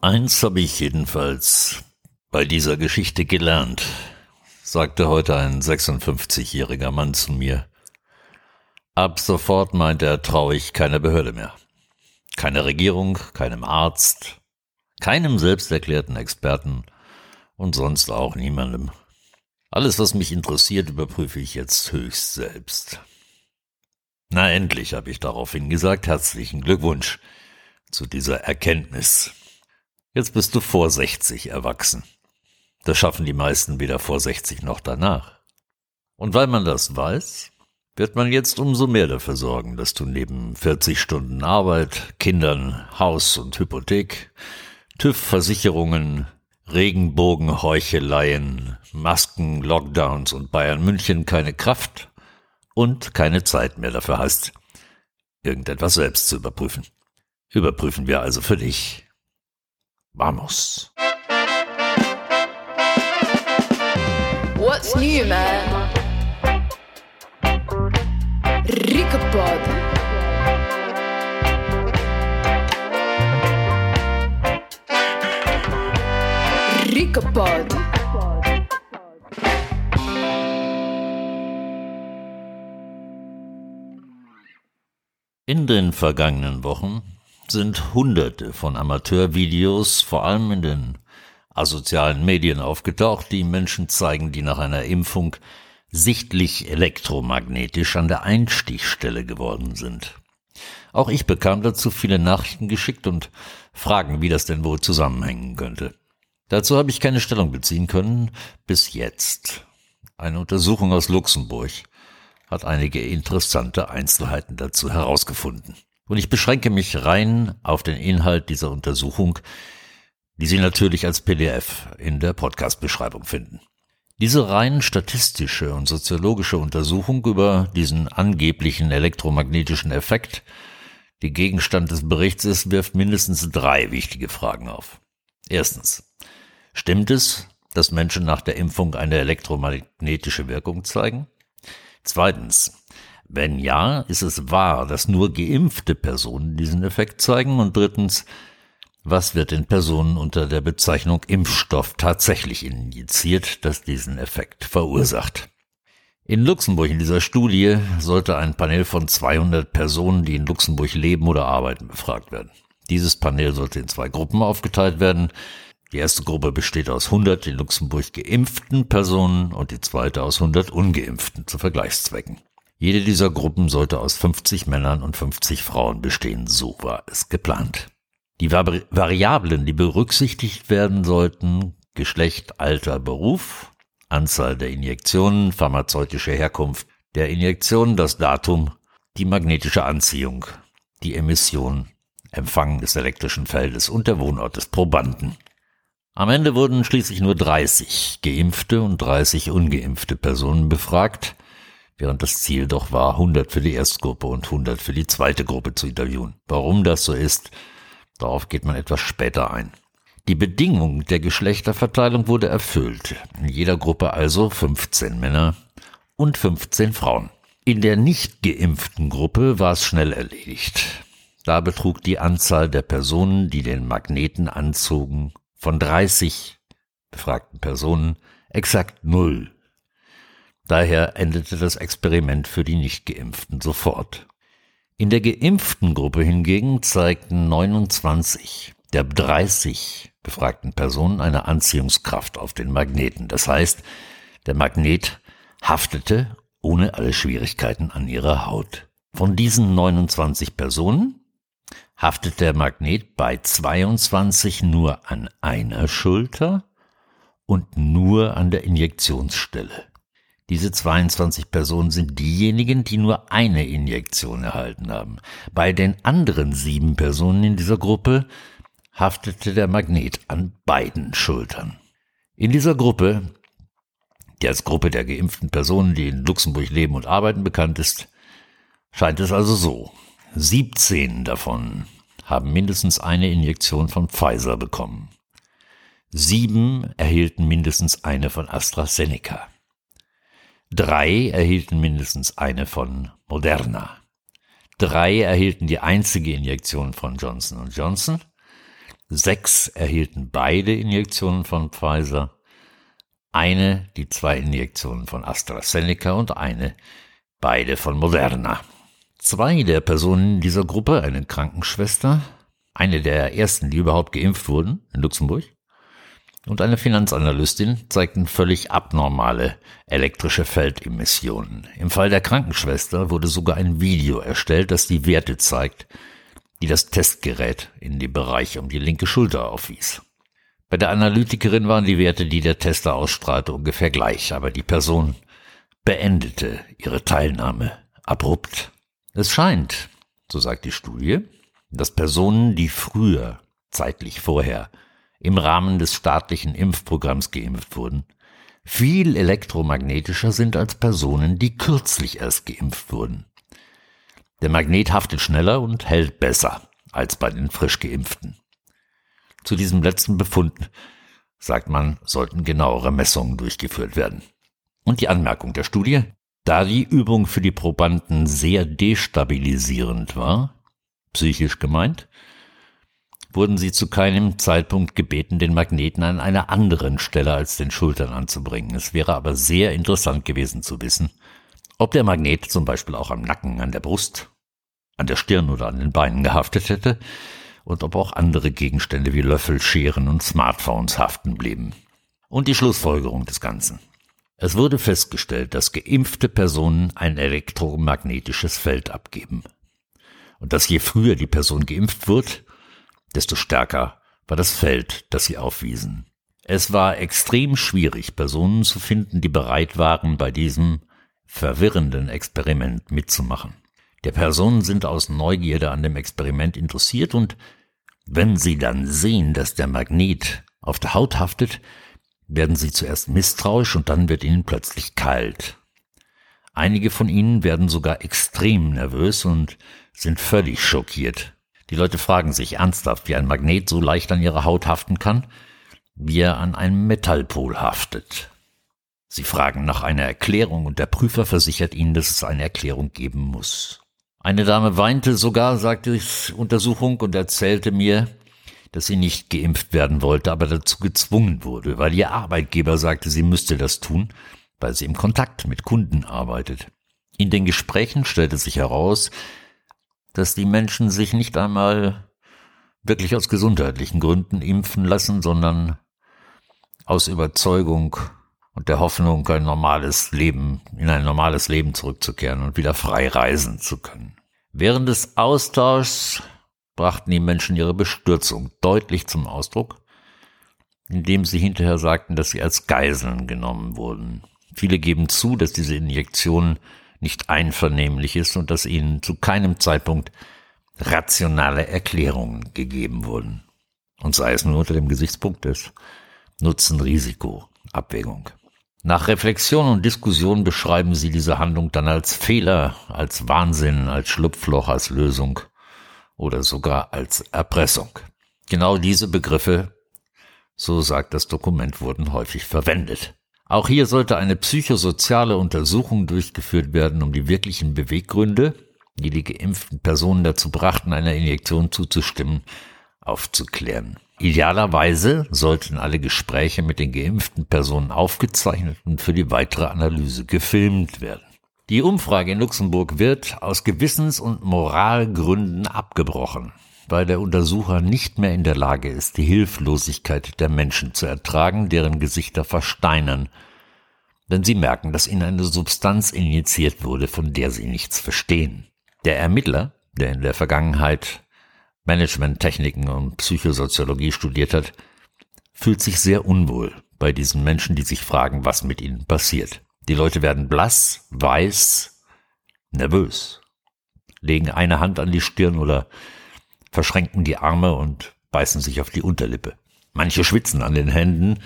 Eins habe ich jedenfalls bei dieser Geschichte gelernt, sagte heute ein 56-jähriger Mann zu mir. Ab sofort meint er, traue ich keiner Behörde mehr. Keine Regierung, keinem Arzt, keinem selbsterklärten Experten und sonst auch niemandem. Alles, was mich interessiert, überprüfe ich jetzt höchst selbst. Na endlich, habe ich daraufhin gesagt, herzlichen Glückwunsch zu dieser Erkenntnis. Jetzt bist du vor 60 erwachsen. Das schaffen die meisten weder vor 60 noch danach. Und weil man das weiß, wird man jetzt umso mehr dafür sorgen, dass du neben 40 Stunden Arbeit, Kindern, Haus und Hypothek, TÜV-Versicherungen, Regenbogenheucheleien, Masken, Lockdowns und Bayern München keine Kraft und keine Zeit mehr dafür hast, irgendetwas selbst zu überprüfen. Überprüfen wir also für dich. Vamos. What's new, man? Ricopod. In den vergangenen Wochen sind hunderte von Amateurvideos, vor allem in den asozialen Medien aufgetaucht, die Menschen zeigen, die nach einer Impfung sichtlich elektromagnetisch an der Einstichstelle geworden sind. Auch ich bekam dazu viele Nachrichten geschickt und Fragen, wie das denn wohl zusammenhängen könnte. Dazu habe ich keine Stellung beziehen können, bis jetzt. Eine Untersuchung aus Luxemburg hat einige interessante Einzelheiten dazu herausgefunden. Und ich beschränke mich rein auf den Inhalt dieser Untersuchung, die Sie natürlich als PDF in der Podcast-Beschreibung finden. Diese rein statistische und soziologische Untersuchung über diesen angeblichen elektromagnetischen Effekt, die Gegenstand des Berichts ist, wirft mindestens drei wichtige Fragen auf. Erstens. Stimmt es, dass Menschen nach der Impfung eine elektromagnetische Wirkung zeigen? Zweitens. Wenn ja, ist es wahr, dass nur geimpfte Personen diesen Effekt zeigen? Und drittens, was wird den Personen unter der Bezeichnung Impfstoff tatsächlich injiziert, das diesen Effekt verursacht? In Luxemburg in dieser Studie sollte ein Panel von 200 Personen, die in Luxemburg leben oder arbeiten, befragt werden. Dieses Panel sollte in zwei Gruppen aufgeteilt werden. Die erste Gruppe besteht aus 100 in Luxemburg geimpften Personen und die zweite aus 100 ungeimpften zu Vergleichszwecken. Jede dieser Gruppen sollte aus 50 Männern und 50 Frauen bestehen, so war es geplant. Die Vari Variablen, die berücksichtigt werden sollten, Geschlecht, Alter, Beruf, Anzahl der Injektionen, pharmazeutische Herkunft der Injektion, das Datum, die magnetische Anziehung, die Emission, Empfang des elektrischen Feldes und der Wohnort des Probanden. Am Ende wurden schließlich nur 30 geimpfte und 30 ungeimpfte Personen befragt, während das Ziel doch war, 100 für die Erstgruppe und 100 für die zweite Gruppe zu interviewen. Warum das so ist, darauf geht man etwas später ein. Die Bedingung der Geschlechterverteilung wurde erfüllt. In jeder Gruppe also 15 Männer und 15 Frauen. In der nicht geimpften Gruppe war es schnell erledigt. Da betrug die Anzahl der Personen, die den Magneten anzogen, von 30 befragten Personen exakt null. Daher endete das Experiment für die Nichtgeimpften sofort. In der geimpften Gruppe hingegen zeigten 29 der 30 befragten Personen eine Anziehungskraft auf den Magneten. Das heißt, der Magnet haftete ohne alle Schwierigkeiten an ihrer Haut. Von diesen 29 Personen haftet der Magnet bei 22 nur an einer Schulter und nur an der Injektionsstelle. Diese 22 Personen sind diejenigen, die nur eine Injektion erhalten haben. Bei den anderen sieben Personen in dieser Gruppe haftete der Magnet an beiden Schultern. In dieser Gruppe, die als Gruppe der geimpften Personen, die in Luxemburg leben und arbeiten, bekannt ist, scheint es also so. 17 davon haben mindestens eine Injektion von Pfizer bekommen. Sieben erhielten mindestens eine von AstraZeneca. Drei erhielten mindestens eine von Moderna. Drei erhielten die einzige Injektion von Johnson Johnson. Sechs erhielten beide Injektionen von Pfizer. Eine die zwei Injektionen von AstraZeneca und eine beide von Moderna. Zwei der Personen dieser Gruppe, eine Krankenschwester, eine der ersten, die überhaupt geimpft wurden in Luxemburg, und eine Finanzanalystin zeigten völlig abnormale elektrische Feldemissionen. Im Fall der Krankenschwester wurde sogar ein Video erstellt, das die Werte zeigt, die das Testgerät in dem Bereich um die linke Schulter aufwies. Bei der Analytikerin waren die Werte, die der Tester ausstrahlte, ungefähr gleich, aber die Person beendete ihre Teilnahme abrupt. Es scheint, so sagt die Studie, dass Personen, die früher, zeitlich vorher, im Rahmen des staatlichen Impfprogramms geimpft wurden, viel elektromagnetischer sind als Personen, die kürzlich erst geimpft wurden. Der Magnet haftet schneller und hält besser als bei den frisch geimpften. Zu diesem letzten Befund, sagt man, sollten genauere Messungen durchgeführt werden. Und die Anmerkung der Studie, da die Übung für die Probanden sehr destabilisierend war, psychisch gemeint, wurden sie zu keinem Zeitpunkt gebeten, den Magneten an einer anderen Stelle als den Schultern anzubringen. Es wäre aber sehr interessant gewesen zu wissen, ob der Magnet zum Beispiel auch am Nacken, an der Brust, an der Stirn oder an den Beinen gehaftet hätte und ob auch andere Gegenstände wie Löffel, Scheren und Smartphones haften blieben. Und die Schlussfolgerung des Ganzen. Es wurde festgestellt, dass geimpfte Personen ein elektromagnetisches Feld abgeben. Und dass je früher die Person geimpft wird, desto stärker war das Feld, das sie aufwiesen. Es war extrem schwierig, Personen zu finden, die bereit waren, bei diesem verwirrenden Experiment mitzumachen. Der Personen sind aus Neugierde an dem Experiment interessiert und wenn sie dann sehen, dass der Magnet auf der Haut haftet, werden sie zuerst misstrauisch und dann wird ihnen plötzlich kalt. Einige von ihnen werden sogar extrem nervös und sind völlig schockiert. Die Leute fragen sich ernsthaft, wie ein Magnet so leicht an ihrer Haut haften kann, wie er an einem Metallpol haftet. Sie fragen nach einer Erklärung und der Prüfer versichert ihnen, dass es eine Erklärung geben muss. Eine Dame weinte sogar, sagte die Untersuchung, und erzählte mir, dass sie nicht geimpft werden wollte, aber dazu gezwungen wurde, weil ihr Arbeitgeber sagte, sie müsste das tun, weil sie im Kontakt mit Kunden arbeitet. In den Gesprächen stellte sich heraus, dass die Menschen sich nicht einmal wirklich aus gesundheitlichen Gründen impfen lassen, sondern aus Überzeugung und der Hoffnung, ein normales Leben, in ein normales Leben zurückzukehren und wieder frei reisen zu können. Während des Austauschs brachten die Menschen ihre Bestürzung deutlich zum Ausdruck, indem sie hinterher sagten, dass sie als Geiseln genommen wurden. Viele geben zu, dass diese Injektionen nicht einvernehmlich ist und dass ihnen zu keinem Zeitpunkt rationale Erklärungen gegeben wurden. Und sei es nur unter dem Gesichtspunkt des Nutzen-Risiko-Abwägung. Nach Reflexion und Diskussion beschreiben sie diese Handlung dann als Fehler, als Wahnsinn, als Schlupfloch, als Lösung oder sogar als Erpressung. Genau diese Begriffe, so sagt das Dokument, wurden häufig verwendet. Auch hier sollte eine psychosoziale Untersuchung durchgeführt werden, um die wirklichen Beweggründe, die die geimpften Personen dazu brachten, einer Injektion zuzustimmen, aufzuklären. Idealerweise sollten alle Gespräche mit den geimpften Personen aufgezeichnet und für die weitere Analyse gefilmt werden. Die Umfrage in Luxemburg wird aus Gewissens- und Moralgründen abgebrochen weil der Untersucher nicht mehr in der Lage ist, die Hilflosigkeit der Menschen zu ertragen, deren Gesichter versteinern, wenn sie merken, dass ihnen eine Substanz injiziert wurde, von der sie nichts verstehen. Der Ermittler, der in der Vergangenheit Managementtechniken und Psychosoziologie studiert hat, fühlt sich sehr unwohl bei diesen Menschen, die sich fragen, was mit ihnen passiert. Die Leute werden blass, weiß, nervös, legen eine Hand an die Stirn oder verschränken die Arme und beißen sich auf die Unterlippe. Manche schwitzen an den Händen,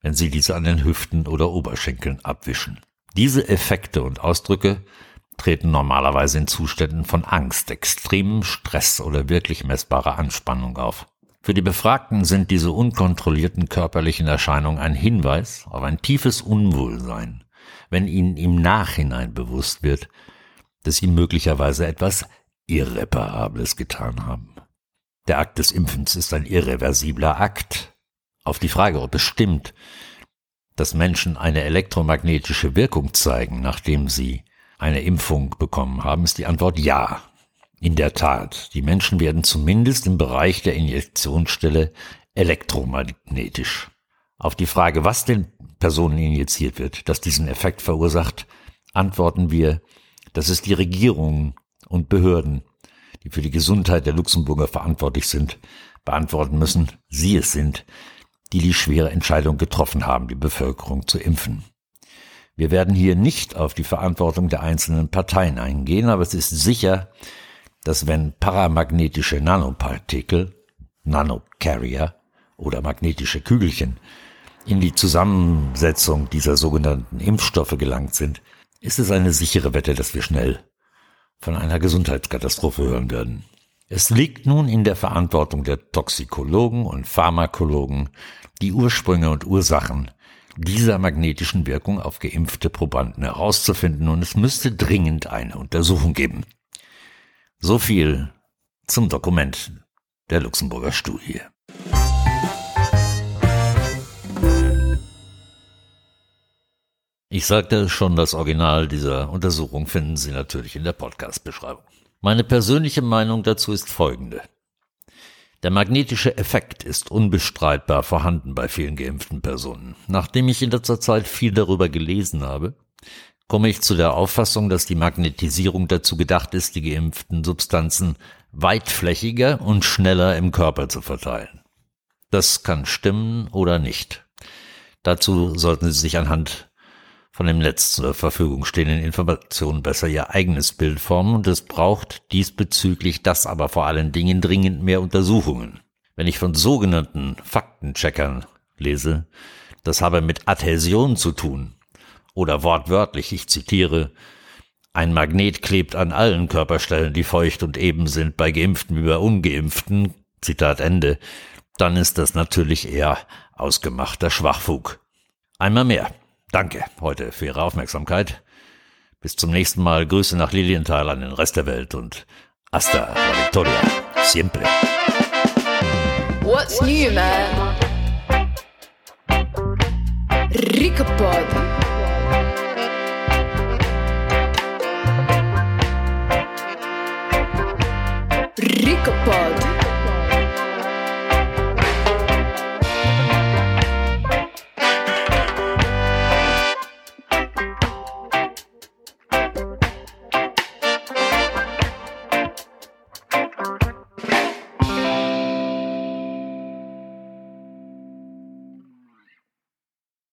wenn sie diese an den Hüften oder Oberschenkeln abwischen. Diese Effekte und Ausdrücke treten normalerweise in Zuständen von Angst, extremem Stress oder wirklich messbarer Anspannung auf. Für die Befragten sind diese unkontrollierten körperlichen Erscheinungen ein Hinweis auf ein tiefes Unwohlsein, wenn ihnen im Nachhinein bewusst wird, dass sie möglicherweise etwas Irreparables getan haben. Der Akt des Impfens ist ein irreversibler Akt. Auf die Frage, ob es stimmt, dass Menschen eine elektromagnetische Wirkung zeigen, nachdem sie eine Impfung bekommen haben, ist die Antwort ja. In der Tat, die Menschen werden zumindest im Bereich der Injektionsstelle elektromagnetisch. Auf die Frage, was den Personen injiziert wird, das diesen Effekt verursacht, antworten wir, dass es die Regierungen und Behörden, die für die Gesundheit der Luxemburger verantwortlich sind, beantworten müssen, sie es sind, die die schwere Entscheidung getroffen haben, die Bevölkerung zu impfen. Wir werden hier nicht auf die Verantwortung der einzelnen Parteien eingehen, aber es ist sicher, dass wenn paramagnetische Nanopartikel, Nanocarrier oder magnetische Kügelchen in die Zusammensetzung dieser sogenannten Impfstoffe gelangt sind, ist es eine sichere Wette, dass wir schnell von einer Gesundheitskatastrophe hören werden. Es liegt nun in der Verantwortung der Toxikologen und Pharmakologen, die Ursprünge und Ursachen dieser magnetischen Wirkung auf geimpfte Probanden herauszufinden und es müsste dringend eine Untersuchung geben. So viel zum Dokument der Luxemburger Studie. Ich sagte schon, das Original dieser Untersuchung finden Sie natürlich in der Podcast-Beschreibung. Meine persönliche Meinung dazu ist folgende. Der magnetische Effekt ist unbestreitbar vorhanden bei vielen geimpften Personen. Nachdem ich in letzter Zeit viel darüber gelesen habe, komme ich zu der Auffassung, dass die Magnetisierung dazu gedacht ist, die geimpften Substanzen weitflächiger und schneller im Körper zu verteilen. Das kann stimmen oder nicht. Dazu sollten Sie sich anhand von dem Netz zur Verfügung stehenden Informationen besser ihr eigenes Bild formen und es braucht diesbezüglich das aber vor allen Dingen dringend mehr Untersuchungen. Wenn ich von sogenannten Faktencheckern lese, das habe mit Adhäsion zu tun oder wortwörtlich, ich zitiere, ein Magnet klebt an allen Körperstellen, die feucht und eben sind, bei Geimpften wie bei Ungeimpften, Zitat Ende, dann ist das natürlich eher ausgemachter Schwachfug. Einmal mehr. Danke heute für Ihre Aufmerksamkeit. Bis zum nächsten Mal. Grüße nach Lilienthal an den Rest der Welt und hasta la victoria. Siempre. What's new, man? Ricapod. Ricapod.